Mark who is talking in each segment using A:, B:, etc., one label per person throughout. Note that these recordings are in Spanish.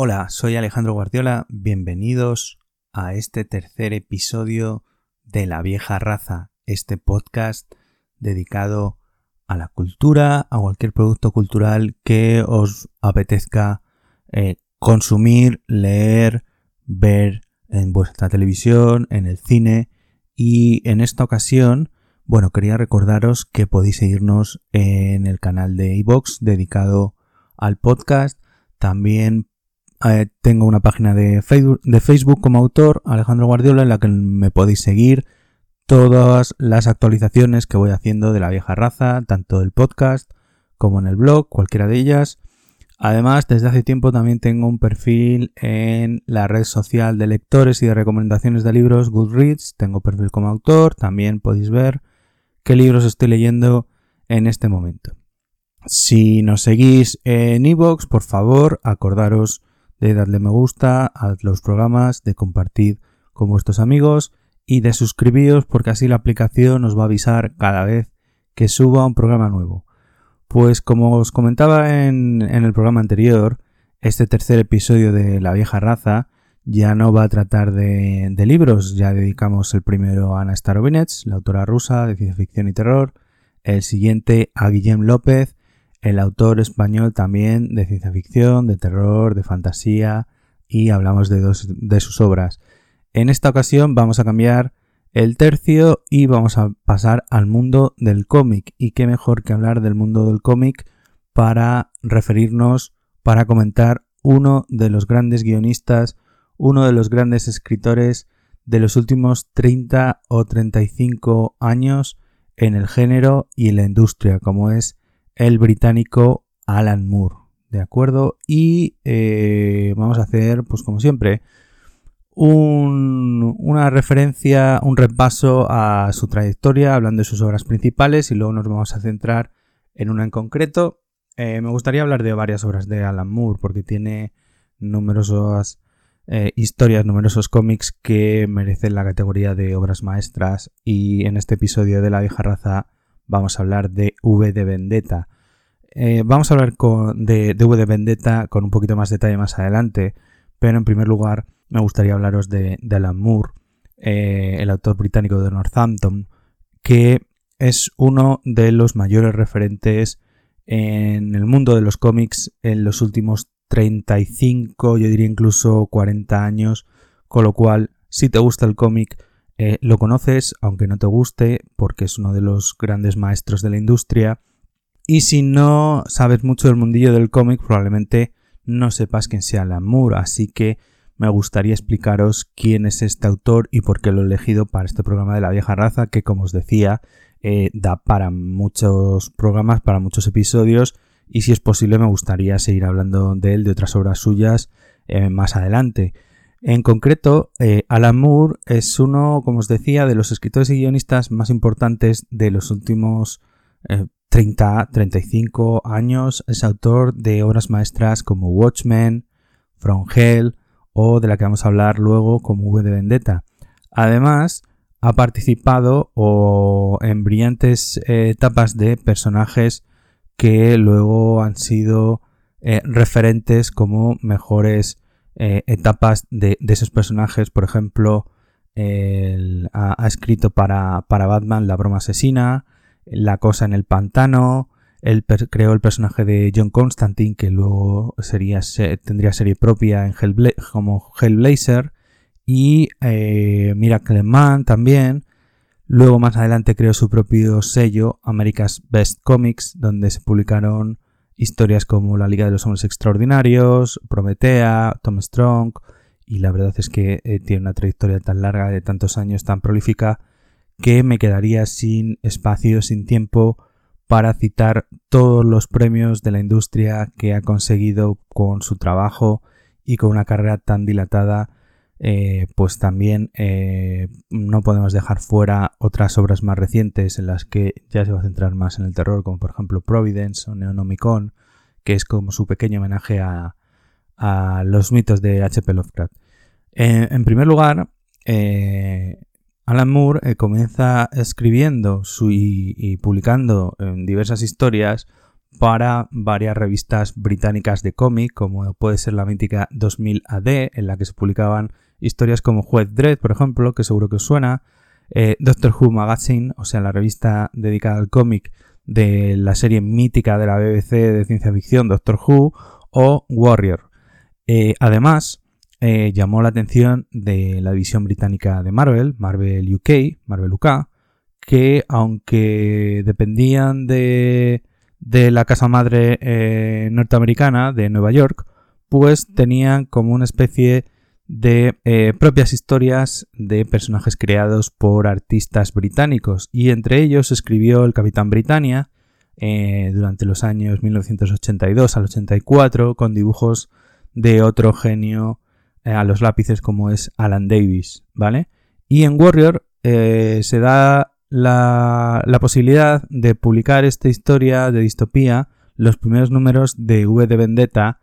A: Hola, soy Alejandro Guardiola, bienvenidos a este tercer episodio de La vieja raza, este podcast dedicado a la cultura, a cualquier producto cultural que os apetezca eh, consumir, leer, ver en vuestra televisión, en el cine y en esta ocasión, bueno, quería recordaros que podéis seguirnos en el canal de iVox dedicado al podcast. También eh, tengo una página de Facebook, como autor, Alejandro Guardiola, en la que me podéis seguir todas las actualizaciones que voy haciendo de la vieja raza, tanto del podcast como en el blog, cualquiera de ellas. Además, desde hace tiempo también tengo un perfil en la red social de lectores y de recomendaciones de libros Goodreads. Tengo perfil como autor, también podéis ver qué libros estoy leyendo en este momento. Si nos seguís en iVoox, por favor, acordaros de darle me gusta a los programas, de compartir con vuestros amigos y de suscribiros porque así la aplicación os va a avisar cada vez que suba un programa nuevo. Pues como os comentaba en, el programa anterior, este tercer episodio de La vieja raza ya no va a tratar de, libros, ya dedicamos el primero a Ana Starovinets, la autora rusa de ciencia ficción y terror, el siguiente a Guillem López, el autor español también de ciencia ficción, de terror, de fantasía y hablamos de dos de sus obras. En esta ocasión vamos a cambiar el tercio y vamos a pasar al mundo del cómic. Y qué mejor que hablar del mundo del cómic para referirnos, para comentar uno de los grandes guionistas, uno de los grandes escritores de los últimos 30 o 35 años en el género y en la industria, como es el británico Alan Moore. ¿De acuerdo? Y eh, vamos a hacer, pues como siempre, una referencia, un repaso a su trayectoria, hablando de sus obras principales y luego nos vamos a centrar en una en concreto. Eh, me gustaría hablar de varias obras de Alan Moore porque tiene numerosas eh, historias, numerosos cómics que merecen la categoría de obras maestras y en este episodio de La vieja raza vamos a hablar de V de Vendetta. Eh, vamos a hablar de, de V de Vendetta con un poquito más detalle más adelante, pero en primer lugar me gustaría hablaros de, Alan Moore, eh, el autor británico de Northampton, que es uno de los mayores referentes en el mundo de los cómics en los últimos 35, yo diría incluso 40 años, con lo cual, si te gusta el cómic, eh, lo conoces, aunque no te guste, porque es uno de los grandes maestros de la industria. Y si no sabes mucho del mundillo del cómic, probablemente no sepas quién sea Alan Moore, así que me gustaría explicaros quién es este autor y por qué lo he elegido para este programa de la vieja raza, que como os decía, eh, da para muchos programas, para muchos episodios, y si es posible me gustaría seguir hablando de él, de otras obras suyas, eh, más adelante. En concreto, eh, Alan Moore es uno, como os decía, de los escritores y guionistas más importantes de los últimos 30, 35 años. Es autor de obras maestras como Watchmen, From Hell, o de la que vamos a hablar luego como V de Vendetta. Además, ha participado o en brillantes eh, etapas de personajes que luego han sido eh, referentes como mejores eh, etapas de, esos personajes. Por ejemplo, ha, escrito para, para Batman La broma asesina, La cosa en el pantano, él creó el personaje de John Constantine, que luego sería, tendría serie propia en como Hellblazer. Y eh, Miracle Man también. Luego más adelante creó su propio sello, America's Best Comics, donde se publicaron historias como La Liga de los Hombres Extraordinarios, Prometea, Tom Strong. Y la verdad es que eh, tiene una trayectoria tan larga, de tantos años, tan prolífica, que me quedaría sin espacio, sin tiempo para citar todos los premios de la industria que ha conseguido con su trabajo y con una carrera tan dilatada, eh, pues también eh, no podemos dejar fuera otras obras más recientes en las que ya se va a centrar más en el terror, como por ejemplo Providence o Neonomicon, que es como su pequeño homenaje a, los mitos de H.P. Lovecraft. Eh, en primer lugar, Alan Moore eh, comienza escribiendo y, publicando diversas historias para varias revistas británicas de cómic, como puede ser la mítica 2000 AD, en la que se publicaban historias como Juez Dredd, por ejemplo, que seguro que os suena, eh, Doctor Who Magazine, o sea, la revista dedicada al cómic de la serie mítica de la BBC de ciencia ficción Doctor Who, o Warrior. Eh, además, eh, llamó la atención de la división británica de Marvel, Marvel UK, Marvel UK, que aunque dependían de, de la casa madre norteamericana de Nueva York, pues tenían como una especie de eh, propias historias de personajes creados por artistas británicos y entre ellos escribió el Capitán Britannia durante los años 1982 al 84 con dibujos de otro genio eh, a los lápices como es Alan Davis, ¿vale? Y en Warrior eh, se da la, posibilidad de publicar esta historia de distopía, los primeros números de V de Vendetta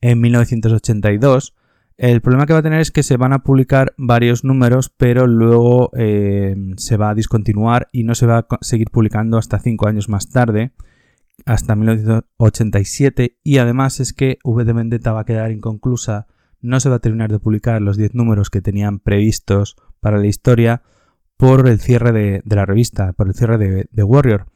A: en 1982. El problema que va a tener es que se van a publicar varios números, pero luego eh, se va a discontinuar y no se va a seguir publicando hasta cinco años más tarde, hasta 1987. Y además es que V de Vendetta va a quedar inconclusa no se va a terminar de publicar los 10 números que tenían previstos para la historia por el cierre de, la revista, por el cierre de, Warrior.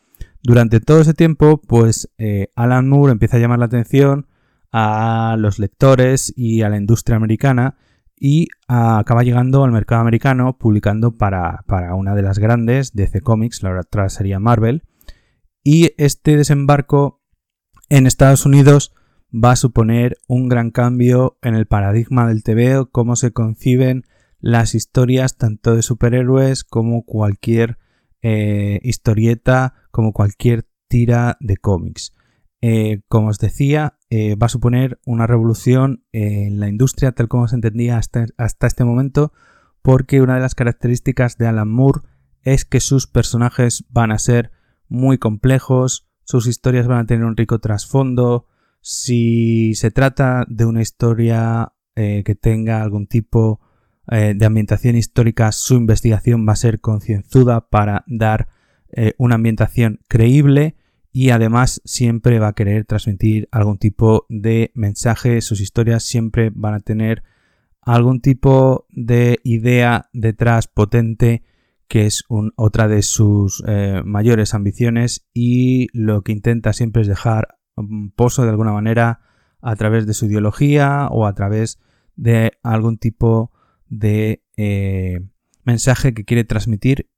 A: Durante todo ese tiempo, pues eh, Alan Moore empieza a llamar la atención a los lectores y a la industria americana y acaba llegando al mercado americano publicando para, para, una de las grandes, DC Comics, la otra sería Marvel. Y este desembarco en Estados Unidos va a suponer un gran cambio en el paradigma del TV, cómo se conciben las historias tanto de superhéroes como cualquier eh, historieta, como cualquier tira de cómics. Eh, como os decía, eh, va a suponer una revolución en la industria tal como se entendía hasta, este momento, porque una de las características de Alan Moore es que sus personajes van a ser muy complejos, sus historias van a tener un rico trasfondo, si se trata de una historia eh, que tenga algún tipo de ambientación histórica, su investigación va a ser concienzuda para dar una ambientación creíble y además siempre va a querer transmitir algún tipo de mensaje. Sus historias siempre van a tener algún tipo de idea detrás potente que es otra de sus mayores ambiciones y lo que intenta siempre es dejar pozo de alguna manera a través de su ideología o a través de algún tipo de eh, mensaje que quiere transmitir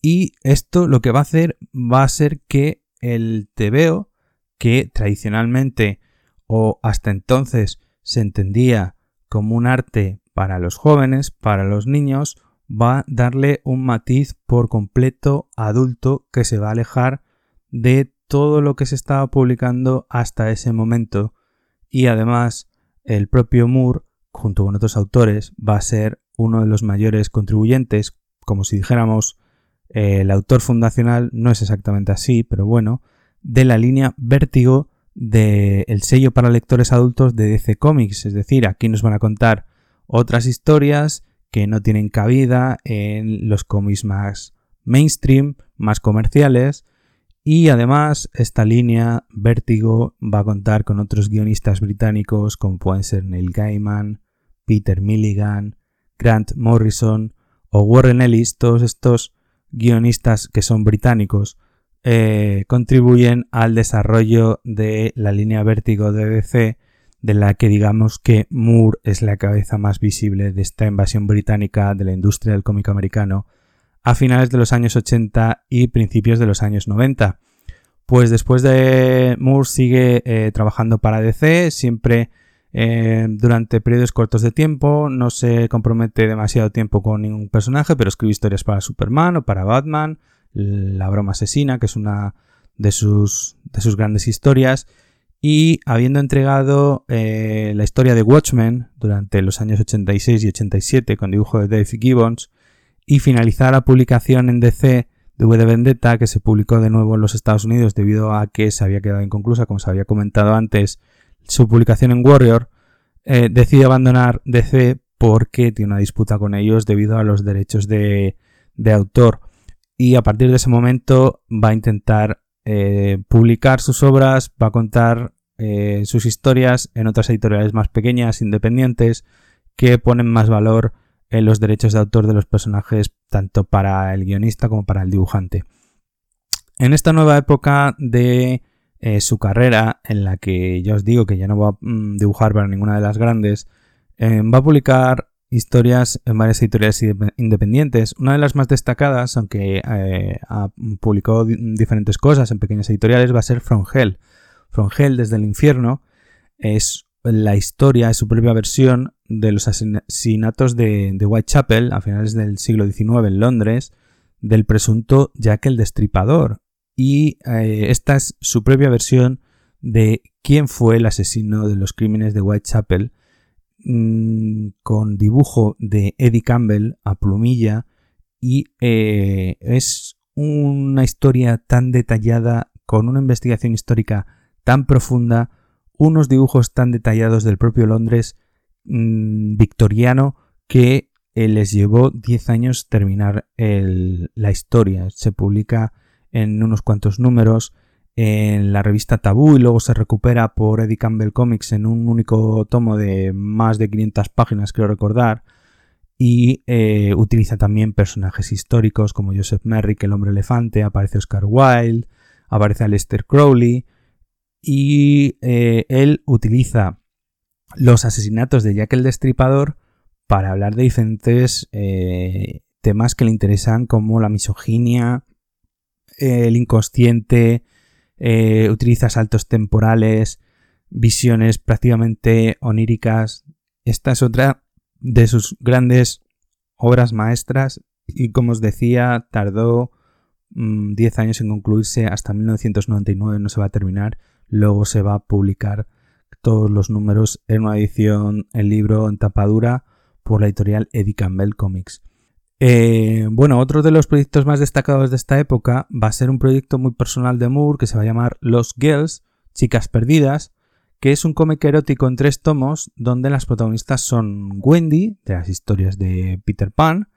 A: y esto lo que va a hacer va a ser que el TVO que tradicionalmente o hasta entonces se entendía como un arte para los jóvenes, para los niños, va a darle un matiz por completo adulto que se va a alejar de todo lo que se estaba publicando hasta ese momento. Y además el propio Moore, junto con otros autores, va a ser uno de los mayores contribuyentes, como si dijéramos el autor fundacional, no es exactamente así, pero bueno, de la línea Vértigo del sello para lectores adultos de DC Comics, es decir, aquí nos van a contar otras historias que no tienen cabida en los cómics más mainstream, más comerciales, y además, esta línea Vértigo va a contar con otros guionistas británicos como pueden ser Neil Gaiman, Peter Milligan, Grant Morrison o Warren Ellis. Todos estos guionistas que son británicos eh, contribuyen al desarrollo de la línea Vértigo de DC, de la que digamos que Moore es la cabeza más visible de esta invasión británica de la industria del cómic americano a finales de los años 80 y principios de los años 90. Pues después de Moore sigue eh, trabajando para DC, siempre eh, durante periodos cortos de tiempo, no se compromete demasiado tiempo con ningún personaje, pero escribe historias para Superman o para Batman, La broma asesina, que es una de sus, de sus grandes historias, y habiendo entregado eh, la historia de Watchmen durante los años 86 y 87 con dibujo de Dave Gibbons, y finalizar la publicación en DC de V de Vendetta, que se publicó de nuevo en los Estados Unidos debido a que se había quedado inconclusa, como se había comentado antes, su publicación en Warrior, eh, decide abandonar DC porque tiene una disputa con ellos debido a los derechos de, autor. Y a partir de ese momento va a intentar eh, publicar sus obras, va a contar eh, sus historias en otras editoriales más pequeñas, independientes, que ponen más valor en los derechos de autor de los personajes, tanto para el guionista como para el dibujante. En esta nueva época de eh, su carrera, en la que ya os digo que ya no va a mm, dibujar para ninguna de las grandes, va a publicar historias en varias editoriales independientes. Una de las más destacadas, aunque eh, ha publicado diferentes cosas en pequeñas editoriales, va a ser From Hell. From Hell desde el infierno es la historia, es su propia versión de los asesinatos de, Whitechapel a finales del siglo XIX en Londres del presunto Jack el Destripador. Y eh, esta es su propia versión de quién fue el asesino de los crímenes de Whitechapel Mm, con dibujo de Eddie Campbell a plumilla y eh, es una historia tan detallada, con una investigación histórica tan profunda, unos dibujos tan detallados del propio Londres mm, victoriano que eh, les llevó 10 años terminar la historia. Se publica en unos cuantos números en la revista Tabú y luego se recupera por Eddie Campbell Comics en un único tomo de más de 500 páginas, creo recordar. Y eh, utiliza también personajes históricos como Joseph Merrick, el hombre elefante, aparece Oscar Wilde, aparece Aleister Crowley. Y eh, él utiliza los asesinatos de Jack el Destripador para hablar de diferentes eh, temas que le interesan como la misoginia, el inconsciente, eh, utiliza saltos temporales, visiones prácticamente oníricas. Esta es otra de sus grandes obras maestras y como os decía, tardó 10 mm, años en concluirse, hasta 1999 no se va a terminar, luego se va a publicar todos los números en una edición, el libro en tapadura por la editorial Eddie Campbell Comics. Eh, bueno, otro de los proyectos más destacados de esta época va a ser un proyecto muy personal de Moore que se va a llamar Los Girls, Chicas Perdidas, que es un cómic erótico en tres tomos donde las protagonistas son Wendy, de las historias de Peter Pan,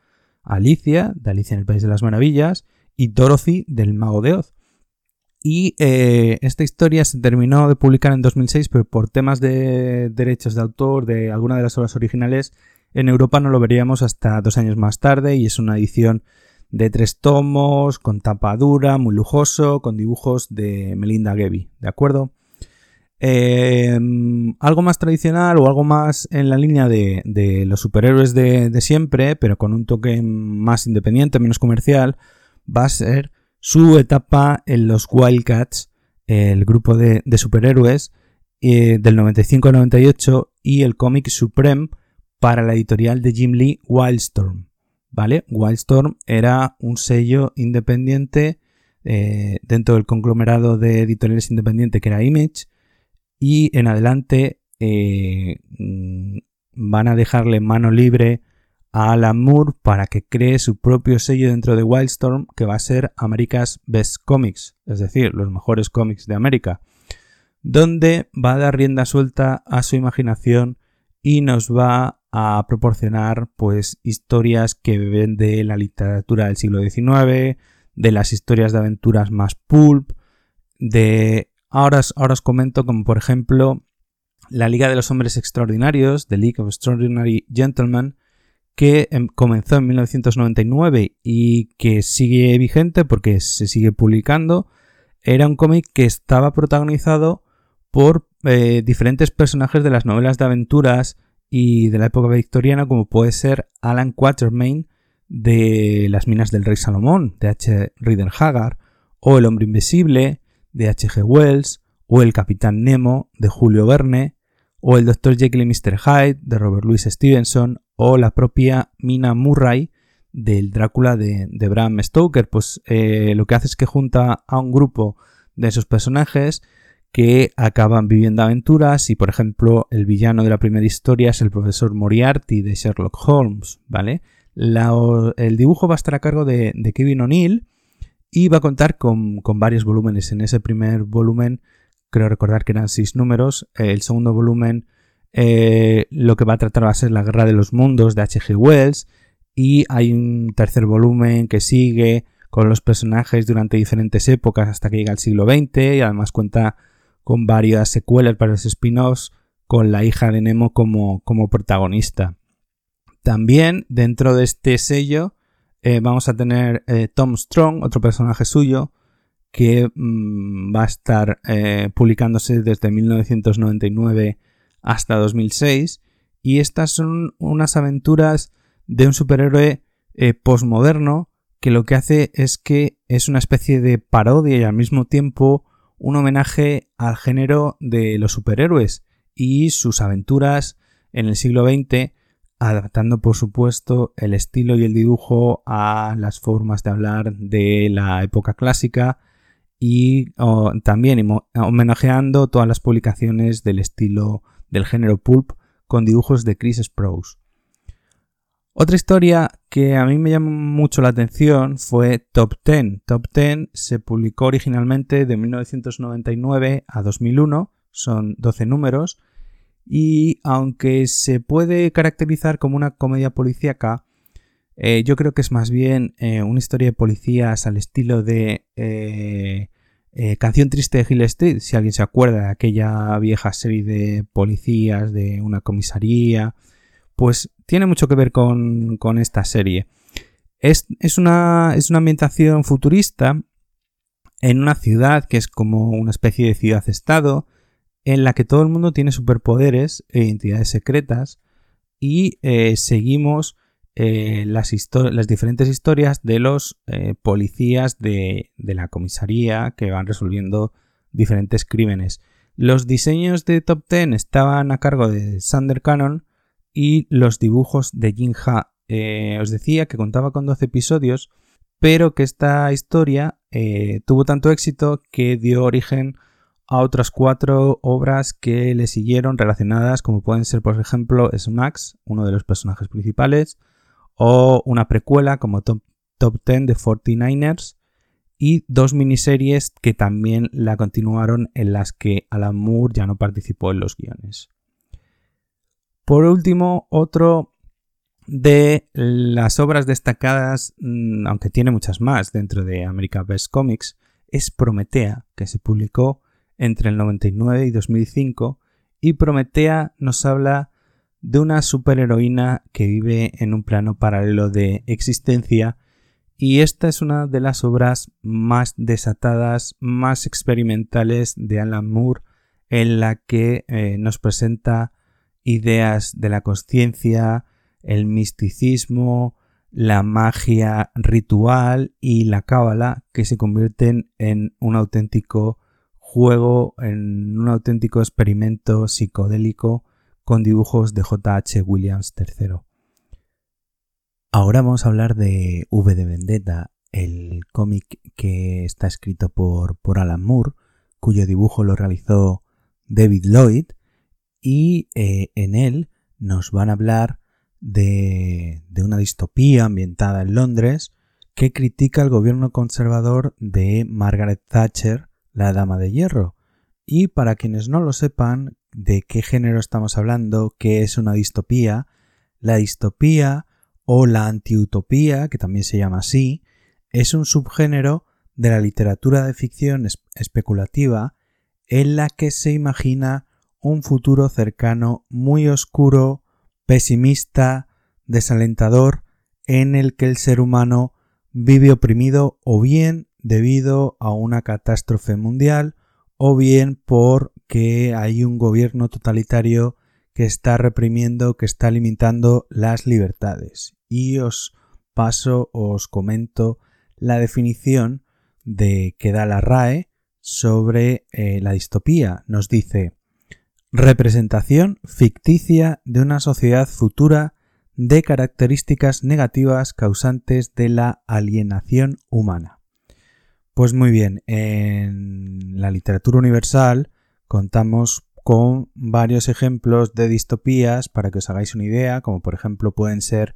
A: Alicia, de Alicia en el País de las Maravillas, y Dorothy, del Mago de Oz. Y eh, esta historia se terminó de publicar en 2006, pero por temas de derechos de autor de alguna de las obras originales en Europa no lo veríamos hasta dos años más tarde y es una edición de tres tomos, con tapa dura, muy lujoso, con dibujos de Melinda Gevy, ¿de acuerdo? Em, algo más tradicional o algo más en la línea de, los superhéroes de, siempre, pero con un toque más independiente, menos comercial, va a ser su etapa en los Wildcats, el grupo de, superhéroes eh, del 95 98 y el cómic Supreme para la editorial de Jim Lee Wildstorm. ¿Vale? Wildstorm era un sello independiente eh, dentro del conglomerado de editoriales independientes que era Image y en adelante eh, mm, van a dejarle mano libre a Alan Moore para que cree su propio sello dentro de Wildstorm que va a ser America's Best Comics, es decir, los mejores cómics de América, donde va a dar rienda suelta a su imaginación y nos va a proporcionar pues historias que beben de la literatura del siglo XIX, de las historias de aventuras más pulp, de ahora, ahora os comento como por ejemplo la Liga de los Hombres Extraordinarios, The League of Extraordinary Gentlemen, que em, comenzó en 1999 y que sigue vigente porque se sigue publicando, era un cómic que estaba protagonizado por eh, diferentes personajes de las novelas de aventuras y de la época victoriana, como puede ser Alan Quatermain de Las Minas del Rey Salomón, de H. Rider Haggard, o El Hombre Invisible, de H. G. Wells, o El Capitán Nemo, de Julio Verne, o El Dr. Jekyll y Mr. Hyde, de Robert Louis Stevenson, o la propia Mina Murray, del Drácula de, Bram Stoker. Pues eh, lo que hace es que junta a un grupo de esos personajes que acaban viviendo aventuras y por ejemplo el villano de la primera historia es el profesor Moriarty de Sherlock Holmes, ¿vale? el dibujo va a estar a cargo de, Kevin O'Neill y va a contar con, varios volúmenes. En ese primer volumen, creo recordar que eran seis números. El segundo volumen eh, lo que va a tratar va a ser la Guerra de los Mundos de H.G. Wells y hay un tercer volumen que sigue con los personajes durante diferentes épocas hasta que llega el siglo XX y además cuenta con varias secuelas, varios spin-offs con la hija de Nemo como, como protagonista. También dentro de este sello eh, vamos a tener eh, Tom Strong, otro personaje suyo, que mm, va a estar eh, publicándose desde 1999 hasta 2006. Y estas son unas aventuras de un superhéroe postmoderno que lo que hace es que es una especie de parodia y al mismo tiempo un homenaje al género de los superhéroes y sus aventuras en el siglo XX, adaptando por supuesto el estilo y el dibujo a las formas de hablar de la época clásica y también homenajeando todas las publicaciones del estilo del género pulp con dibujos de Chris Sprouse. Otra historia que a mí me llamó mucho la atención fue Top Ten. Top Ten se publicó originalmente de 1999 a 2001, son 12 números, y aunque se puede caracterizar como una comedia policíaca, eh, yo creo que es más bien eh, una historia de policías al estilo de eh, Canción Triste de Hill Street, si alguien se acuerda de aquella vieja serie de policías de una comisaría pues tiene mucho que ver con, esta serie. Es, una, ambientación futurista en una ciudad que es como una especie de ciudad-estado, en la que todo el mundo tiene superpoderes e identidades secretas y eh, seguimos eh, las, diferentes historias de los eh, policías de, la comisaría que van resolviendo diferentes crímenes. Los diseños de Top Ten estaban a cargo de Sander Cannon y los dibujos de Jin Ha. Eh, os decía que contaba con 12 episodios, pero que esta historia eh, tuvo tanto éxito que dio origen a otras cuatro obras que le siguieron relacionadas, como pueden ser, por ejemplo, Smax, uno de los personajes principales, o una precuela como Top, Top 10 de 49ers, y dos miniseries que también la continuaron en las que Alan Moore ya no participó en los guiones. Por último, otro de las obras destacadas, mm, aunque tiene muchas más dentro de America Best Comics, es Prometea, que se publicó entre el 99 y 2005, y Prometea nos habla de una superheroína que vive en un plano paralelo de existencia y esta es una de las obras más desatadas, más experimentales de Alan Moore, en la que eh, nos presenta ideas de la conciencia, el misticismo, la magia ritual y la cábala que se convierten en un auténtico juego, en un auténtico experimento psicodélico con dibujos de J.H. Williams III. Ahora vamos a hablar de V de Vendetta, el cómic que está escrito por, por Alan Moore, cuyo dibujo lo realizó David Lloyd y eh, en él nos van a hablar de, una distopía ambientada en Londres que critica el gobierno conservador de Margaret Thatcher, la Dama de Hierro. Y para quienes no lo sepan de qué género estamos hablando, qué es una distopía, la distopía o la antiutopía, que también se llama así, es un subgénero de la literatura de ficción especulativa en la que se imagina un futuro cercano muy oscuro, pesimista, desalentador, en el que el ser humano vive oprimido o bien debido a una catástrofe mundial o bien porque hay un gobierno totalitario que está reprimiendo, que está limitando las libertades. Y os paso, os comento la definición de que da la RAE sobre eh, la distopía. Nos dice Representación ficticia de una sociedad futura de características negativas causantes de la alienación humana. Pues muy bien, en la literatura universal contamos con varios ejemplos de distopías para que os hagáis una idea, como por ejemplo pueden ser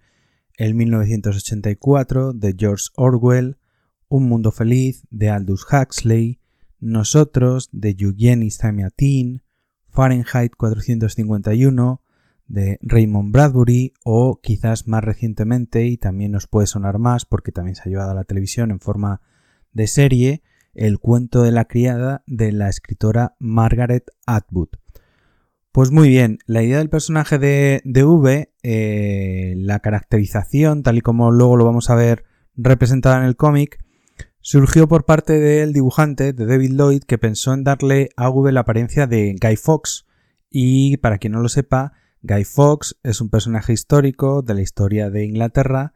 A: el 1984 de George Orwell, Un Mundo Feliz de Aldous Huxley, Nosotros de Yugeni Samiatin, Fahrenheit 451, de Raymond Bradbury o quizás más recientemente y también nos puede sonar más porque también se ha llevado a la televisión en forma de serie el cuento de la criada de la escritora Margaret Atwood. Pues muy bien, la idea del personaje de, de V, eh, la caracterización, tal y como luego lo vamos a ver representada en el cómic, surgió por parte del dibujante de David Lloyd que pensó en darle a V la apariencia de Guy Fawkes y para quien no lo sepa, Guy Fawkes es un personaje histórico de la historia de Inglaterra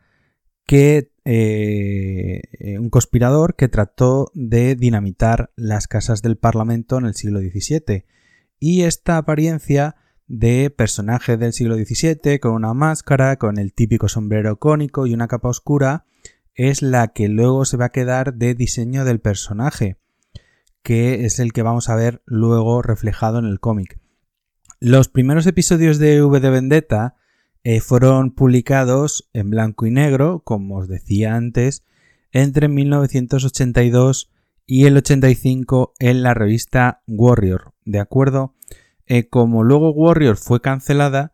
A: que eh, eh, un conspirador que trató de dinamitar las casas del Parlamento en el siglo XVII. Y esta apariencia de personaje del siglo XVII, con una máscara, con el típico sombrero cónico y una capa oscura, es la que luego se va a quedar de diseño del personaje, que es el que vamos a ver luego reflejado en el cómic. Los primeros episodios de V de Vendetta eh, fueron publicados en blanco y negro, como os decía antes, entre 1982 y el 85 en la revista Warrior, ¿de acuerdo? Eh, como luego Warrior fue cancelada,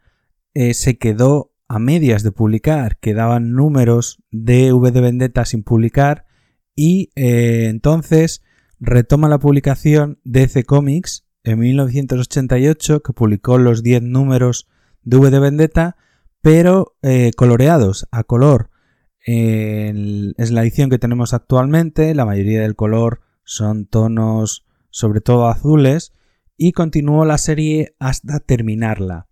A: eh, se quedó a medias de publicar, quedaban números de V de Vendetta sin publicar y entonces retoma la publicación DC Comics en 1988 que publicó los 10 números de V de Vendetta pero eh, coloreados a color. es la edición que tenemos actualmente, la mayoría del color son tonos sobre todo azules y continuó la serie hasta terminarla.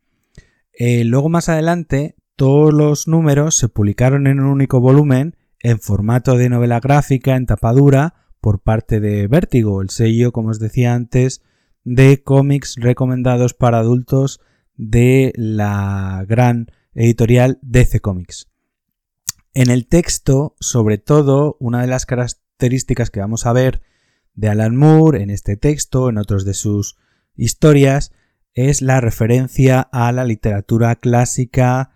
A: Eh, luego más adelante todos los números se publicaron en un único volumen en formato de novela gráfica en tapadura por parte de Vértigo, el sello, como os decía antes, de cómics recomendados para adultos de la gran editorial DC Comics. En el texto, sobre todo, una de las características que vamos a ver de Alan Moore en este texto, en otros de sus historias, es la referencia a la literatura clásica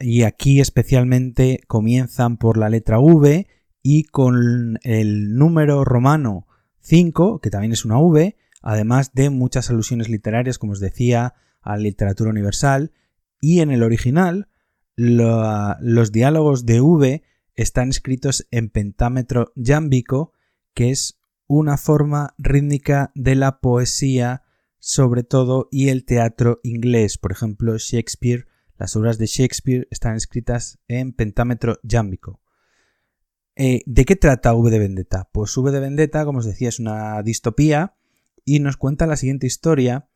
A: y aquí especialmente comienzan por la letra V y con el número romano 5, que también es una V, además de muchas alusiones literarias, como os decía, a literatura universal y en el original los diálogos de V están escritos en pentámetro yámbico, que es una forma rítmica de la poesía sobre todo y el teatro inglés. Por ejemplo, Shakespeare, las obras de Shakespeare están escritas en pentámetro yámbico. Eh, ¿De qué trata V de Vendetta? Pues V de Vendetta, como os decía, es una distopía y nos cuenta la siguiente historia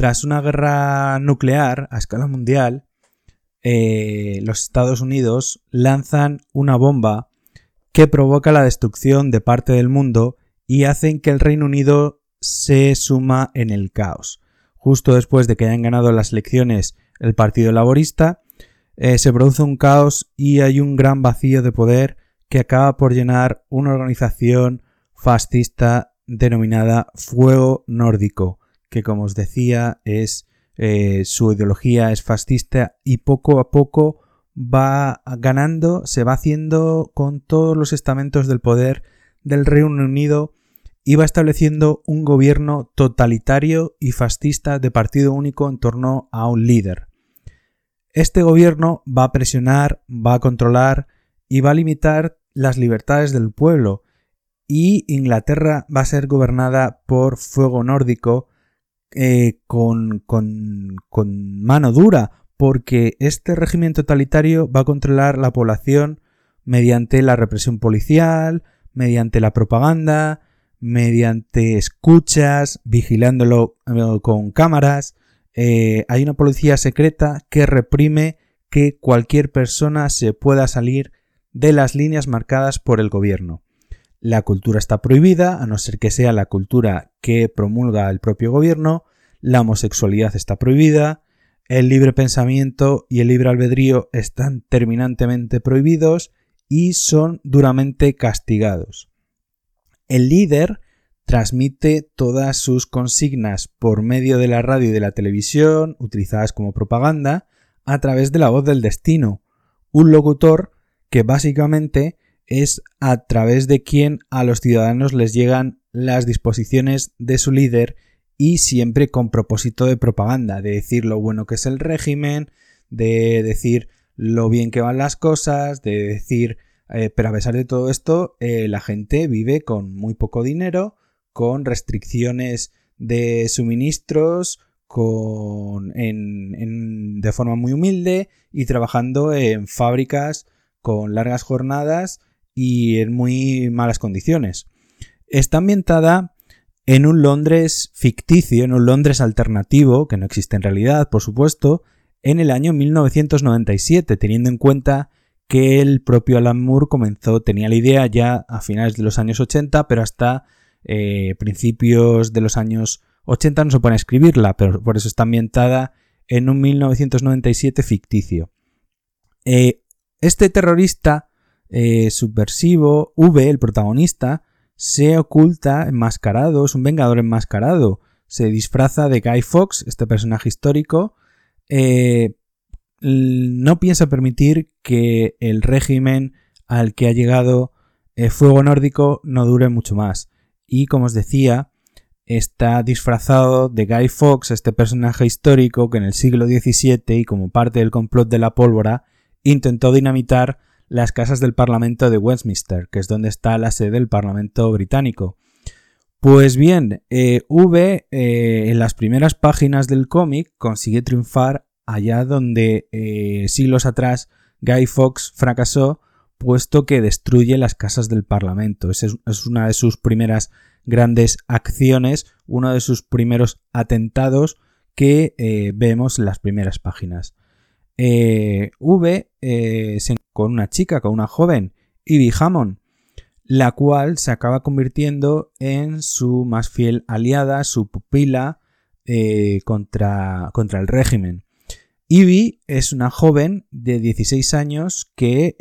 A: tras una guerra nuclear a escala mundial, eh, los Estados Unidos lanzan una bomba que provoca la destrucción de parte del mundo y hacen que el Reino Unido se suma en el caos. Justo después de que hayan ganado las elecciones el Partido Laborista, eh, se produce un caos y hay un gran vacío de poder que acaba por llenar una organización fascista denominada Fuego Nórdico, que como os decía es eh, su ideología es fascista y poco a poco va ganando, se va haciendo con todos los estamentos del poder del Reino Unido y va estableciendo un gobierno totalitario y fascista de partido único en torno a un líder. Este gobierno va a presionar, va a controlar y va a limitar las libertades del pueblo y Inglaterra va a ser gobernada por fuego nórdico eh, con, con, mano dura, porque este régimen totalitario va a controlar la población mediante la represión policial, mediante la propaganda, mediante escuchas, vigilándolo eh, con cámaras. Eh, hay una policía secreta que reprime que cualquier persona se pueda salir de las líneas marcadas por el gobierno. La cultura está prohibida, a no ser que sea la cultura que promulga el propio gobierno, la homosexualidad está prohibida, el libre pensamiento y el libre albedrío están terminantemente prohibidos y son duramente castigados. El líder transmite todas sus consignas por medio de la radio y de la televisión, utilizadas como propaganda, a través de la voz del destino, un locutor que básicamente es a través de quien a los ciudadanos les llegan las disposiciones de su líder y siempre con propósito de propaganda, de decir lo bueno que es el régimen, de decir lo bien que van las cosas, de decir, eh, pero a pesar de todo esto, eh, la gente vive con muy poco dinero, con restricciones de suministros, con, en, de forma muy humilde y trabajando en fábricas con largas jornadas y en muy malas condiciones. Está ambientada en un Londres ficticio, en un Londres alternativo, que no existe en realidad, por supuesto, en el año 1997, teniendo en cuenta que el propio Alan Moore comenzó, tenía la idea ya a finales de los años 80, pero hasta eh, principios de los años 80 no se pone a escribirla, pero por eso está ambientada en un 1997 ficticio. Eh, este terrorista eh, subversivo, V, el protagonista, se oculta enmascarado, es un vengador enmascarado. Se disfraza de Guy Fox, este personaje histórico. No piensa permitir que el régimen al que ha llegado Fuego Nórdico no dure mucho más. Y como os decía, está disfrazado de Guy Fox, este personaje histórico que en el siglo XVII y como parte del complot de la pólvora intentó dinamitar las casas del Parlamento de Westminster, que es donde está la sede del Parlamento británico. Pues bien, eh, V eh, en las primeras páginas del cómic consigue triunfar allá donde eh, siglos atrás Guy Fawkes fracasó, puesto que destruye las casas del Parlamento. Esa es, una de sus primeras grandes acciones, uno de sus primeros atentados que vemos en las primeras páginas. Eh, v eh, con una chica, con una joven, Ivy Hammond, la cual se acaba convirtiendo en su más fiel aliada, su pupila eh, contra, contra, el régimen. Ivy es una joven de 16 años que,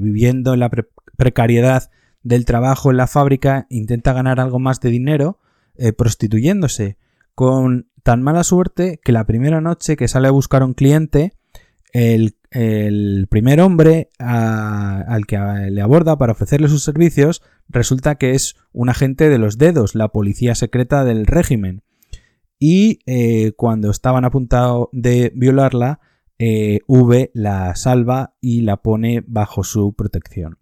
A: viviendo en la precariedad del trabajo en la fábrica, intenta ganar algo más de dinero prostituyéndose, con tan mala suerte que la primera noche que sale a buscar a un cliente, el, primer hombre al que le aborda para ofrecerle sus servicios resulta que es un agente de los dedos, la policía secreta del régimen. Y eh, cuando estaban a punto de violarla, eh, V la salva y la pone bajo su protección.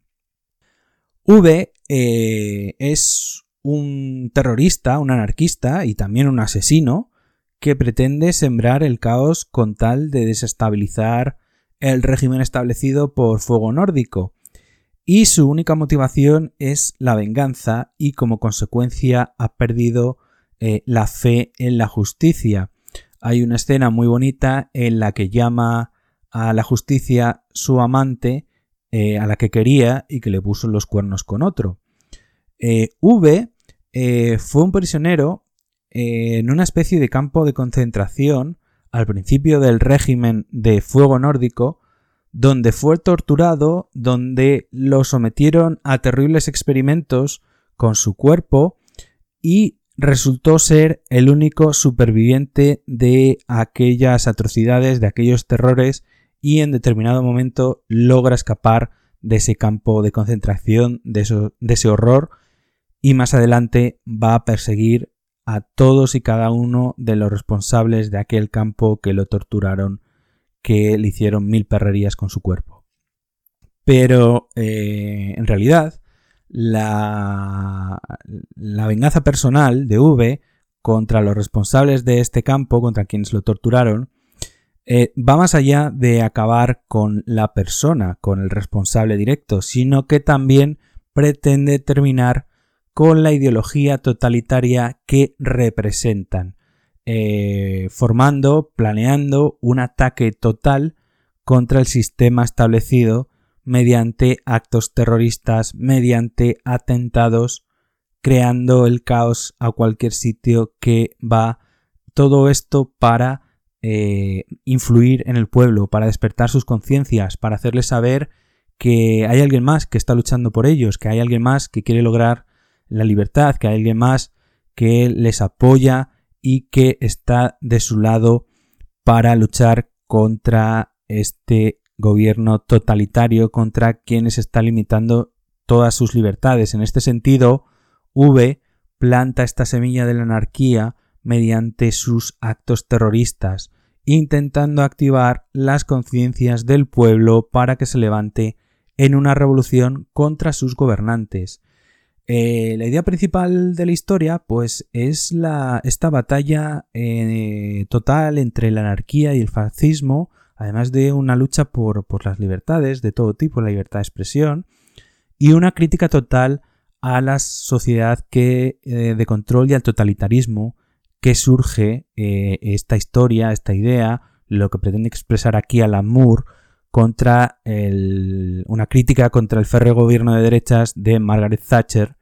A: V eh, es un terrorista, un anarquista y también un asesino que pretende sembrar el caos con tal de desestabilizar el régimen establecido por Fuego Nórdico. Y su única motivación es la venganza y como consecuencia ha perdido eh, la fe en la justicia. Hay una escena muy bonita en la que llama a la justicia su amante, eh, a la que quería y que le puso los cuernos con otro. Eh, v fue un prisionero en una especie de campo de concentración al principio del régimen de fuego nórdico, donde fue torturado, donde lo sometieron a terribles experimentos con su cuerpo y resultó ser el único superviviente de aquellas atrocidades, de aquellos terrores y en determinado momento logra escapar de ese campo de concentración, de, ese horror y más adelante va a perseguir a todos y cada uno de los responsables de aquel campo que lo torturaron, que le hicieron mil perrerías con su cuerpo. Pero eh, en realidad, la, la venganza personal de V contra los responsables de este campo, contra quienes lo torturaron, eh, va más allá de acabar con la persona, con el responsable directo, sino que también pretende terminar con la ideología totalitaria que representan, eh, formando, planeando un ataque total contra el sistema establecido mediante actos terroristas, mediante atentados, creando el caos a cualquier sitio que va. Todo esto para eh, influir en el pueblo, para despertar sus conciencias, para hacerles saber que hay alguien más que está luchando por ellos, que hay alguien más que quiere lograr la libertad, que hay alguien más que les apoya y que está de su lado para luchar contra este gobierno totalitario, contra quienes está limitando todas sus libertades. En este sentido, V planta esta semilla de la anarquía mediante sus actos terroristas, intentando activar las conciencias del pueblo para que se levante en una revolución contra sus gobernantes. Eh, la idea principal de la historia, pues, es esta batalla eh, total entre la anarquía y el fascismo, además de una lucha por, las libertades de todo tipo, la libertad de expresión, y una crítica total a la sociedad que, eh, de control y al totalitarismo que surge esta historia, esta idea, lo que pretende expresar aquí Alan Moore, contra una crítica contra el férreo gobierno de derechas de Margaret Thatcher,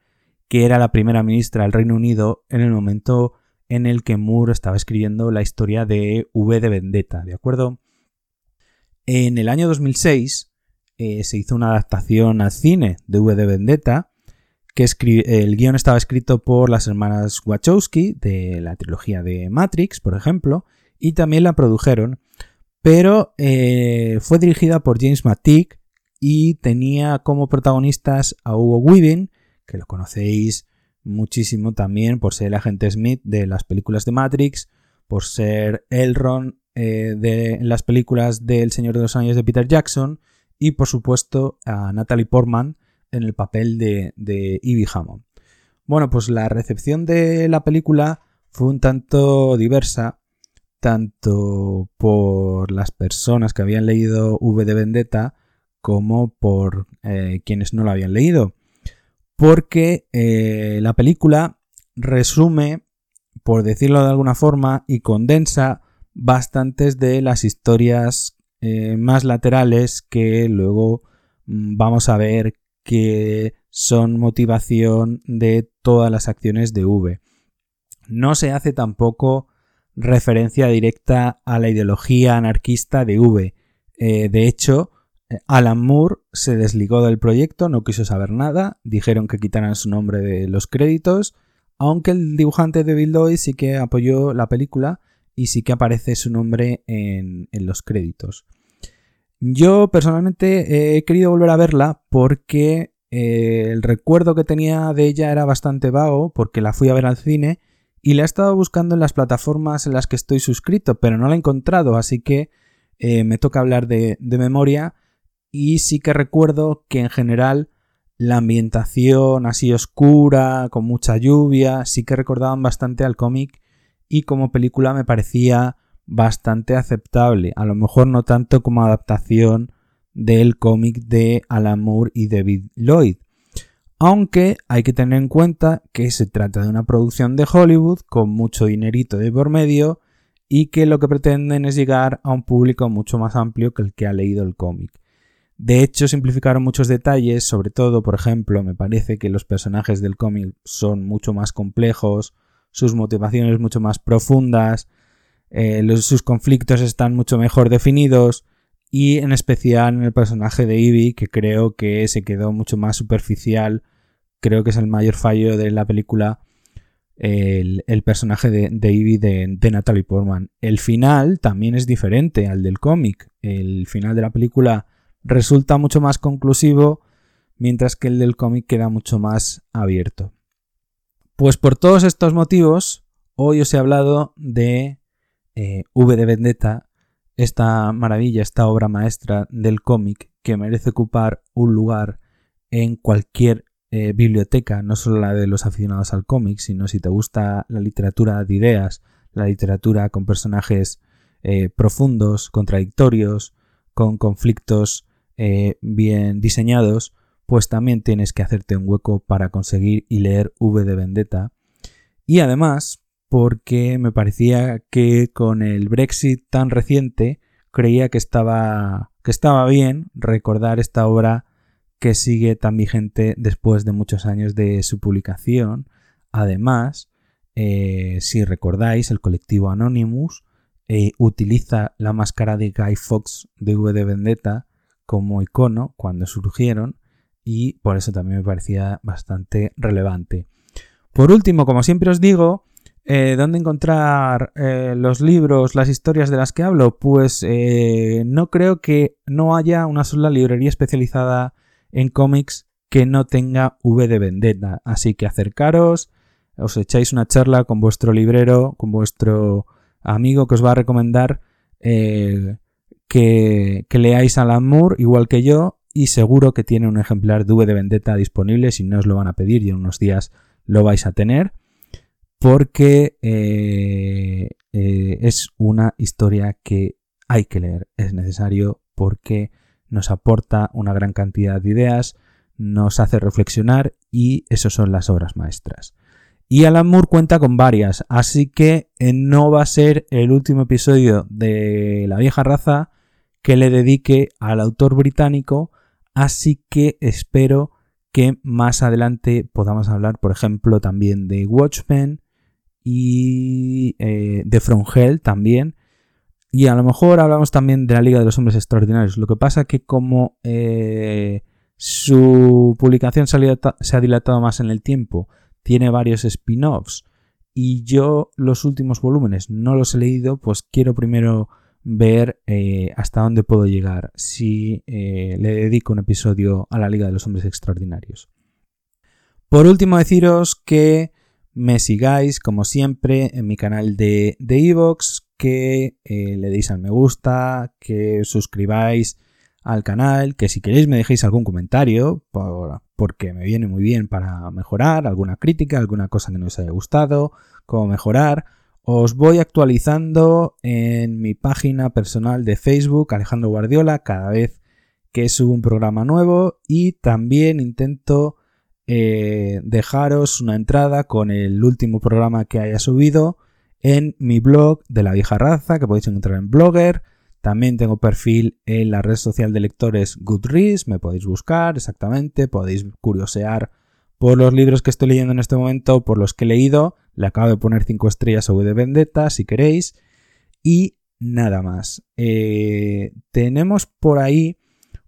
A: que era la primera ministra del Reino Unido en el momento en el que Moore estaba escribiendo la historia de V de Vendetta, ¿de acuerdo? En el año 2006 eh, se hizo una adaptación al cine de V de Vendetta, que el guion estaba escrito por las hermanas Wachowski de la trilogía de Matrix, por ejemplo, y también la produjeron pero eh, fue dirigida por James McTeague y tenía como protagonistas a Hugo Weaving, que lo conocéis muchísimo también por ser el agente Smith de las películas de Matrix, por ser Elrond eh, de las películas de El Señor de los Años de Peter Jackson y por supuesto a Natalie Portman en el papel de, de Evie Hammond. Bueno, pues la recepción de la película fue un tanto diversa tanto por las personas que habían leído V de Vendetta como por eh, quienes no lo habían leído. Porque eh, la película resume, por decirlo de alguna forma, y condensa bastantes de las historias eh, más laterales que luego mm, vamos a ver que son motivación de todas las acciones de V. No se hace tampoco referencia directa a la ideología anarquista de V. Eh, de hecho, eh, Alan Moore se desligó del proyecto, no quiso saber nada, dijeron que quitaran su nombre de los créditos, aunque el dibujante de Bill sí que apoyó la película y sí que aparece su nombre en, los créditos. Yo personalmente he querido volver a verla porque eh, el recuerdo que tenía de ella era bastante vago, porque la fui a ver al cine y la he estado buscando en las plataformas en las que estoy suscrito, pero no la he encontrado, así que eh, me toca hablar de, memoria y sí que recuerdo que en general la ambientación así oscura, con mucha lluvia, sí que recordaban bastante al cómic y como película me parecía bastante aceptable, a lo mejor no tanto como adaptación del cómic de Alan Moore y David Lloyd, aunque hay que tener en cuenta que se trata de una producción de Hollywood con mucho dinerito de por medio y que lo que pretenden es llegar a un público mucho más amplio que el que ha leído el cómic. De hecho, simplificaron muchos detalles, sobre todo, por ejemplo, me parece que los personajes del cómic son mucho más complejos, sus motivaciones mucho más profundas, eh, sus conflictos están mucho mejor definidos y en especial en el personaje de Ivy, que creo que se quedó mucho más superficial. Creo que es el mayor fallo de la película. El, personaje de, Ivy de, Natalie Portman. El final también es diferente al del cómic. El final de la película resulta mucho más conclusivo, mientras que el del cómic queda mucho más abierto. Pues por todos estos motivos, hoy os he hablado de eh, V de Vendetta, esta maravilla, esta obra maestra del cómic que merece ocupar un lugar en cualquier eh, biblioteca, no solo la de los aficionados al cómic, sino si te gusta la literatura de ideas, la literatura con personajes eh, profundos, contradictorios, con conflictos bien diseñados, pues también tienes que hacerte un hueco para conseguir y leer V de Vendetta. Y además, porque me parecía que con el Brexit tan reciente creía que estaba, que estaba bien recordar esta obra que sigue tan vigente después de muchos años de su publicación. Además, eh, si recordáis, el colectivo Anonymous eh, utiliza la máscara de Guy Fawkes de V de Vendetta como icono cuando surgieron y por eso también me parecía bastante relevante. Por último, como siempre os digo, eh, ¿Dónde encontrar eh, los libros, las historias de las que hablo? Pues eh, no creo que no haya una sola librería especializada en cómics que no tenga V de Vendetta. Así que acercaros, os echáis una charla con vuestro librero, con vuestro amigo que os va a recomendar que, que, leáis Alan Moore, igual que yo, y seguro que tiene un ejemplar de V de Vendetta disponible, si no os lo van a pedir y en unos días lo vais a tener, porque eh, eh, es una historia que hay que leer, es necesario porque nos aporta una gran cantidad de ideas, nos hace reflexionar y eso son las obras maestras. Y Alan Moore cuenta con varias, así que eh, no va a ser el último episodio de La vieja raza que le dedique al autor británico, así que espero que más adelante podamos hablar, por ejemplo, también de Watchmen y eh, de From Hell también. Y a lo mejor hablamos también de la Liga de los Hombres Extraordinarios. Lo que pasa que como eh, su publicación se ha, dilatado más en el tiempo, tiene varios spin-offs y yo los últimos volúmenes no los he leído, pues quiero primero ver eh, hasta dónde puedo llegar si eh, le dedico un episodio a la Liga de los Hombres Extraordinarios. Por último, deciros que me sigáis, como siempre, en mi canal de Evox, que eh, le deis al me gusta, que suscribáis al canal, que si queréis me dejéis algún comentario, porque me viene muy bien para mejorar, alguna crítica, alguna cosa que no os haya gustado, cómo mejorar. Os voy actualizando en mi página personal de Facebook, Alejandro Guardiola, cada vez que subo un programa nuevo y también intento eh, dejaros una entrada con el último programa que haya subido en mi blog de la vieja raza, que podéis encontrar en Blogger. También tengo perfil en la red social de lectores Goodreads, me podéis buscar exactamente, podéis curiosear por los libros que estoy leyendo en este momento, por los que he leído. Le acabo de poner 5 estrellas V de Vendetta, si queréis. Y nada más. Eh, tenemos por ahí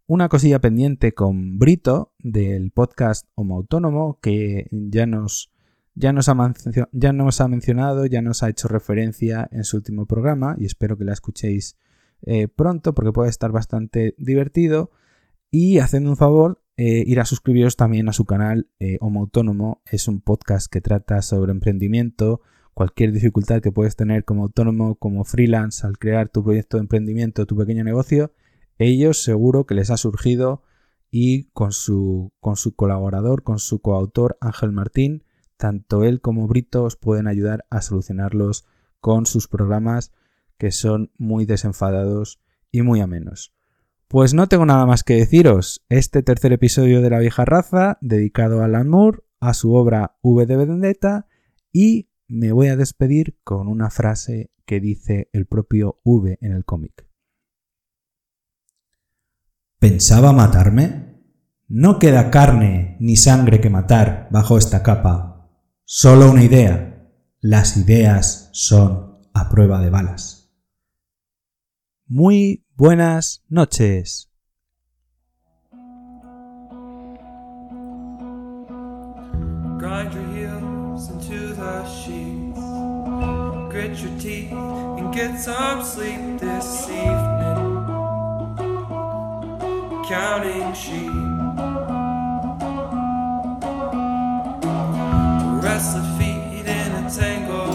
A: una cosilla pendiente con Brito del podcast Homo Autónomo, que ya nos ya nos, ha ya nos ha mencionado, ya nos ha hecho referencia en su último programa y espero que la escuchéis eh, pronto porque puede estar bastante divertido. Y hacedme un favor, eh, ir a suscribiros también a su canal eh, Homo Autónomo. Es un podcast que trata sobre emprendimiento, cualquier dificultad que puedes tener como autónomo, como freelance al crear tu proyecto de emprendimiento, tu pequeño negocio. Ellos seguro que les ha surgido y con su, con su colaborador, con su coautor Ángel Martín, tanto él como Brito os pueden ayudar a solucionarlos con sus programas que son muy desenfadados y muy amenos. Pues no tengo nada más que deciros. Este tercer episodio de La vieja raza, dedicado a Alan Moore, a su obra V de Vendetta, y me voy a despedir con una frase que dice el propio V en el cómic. ¿Pensaba matarme? No queda carne ni sangre que matar bajo esta capa Solo una idea. Las ideas son a prueba de balas. Muy Buenas noches. Grind your heels into the sheets. Grit your teeth and get some sleep this evening. Counting sheep. Rest Restless feet in a tangle.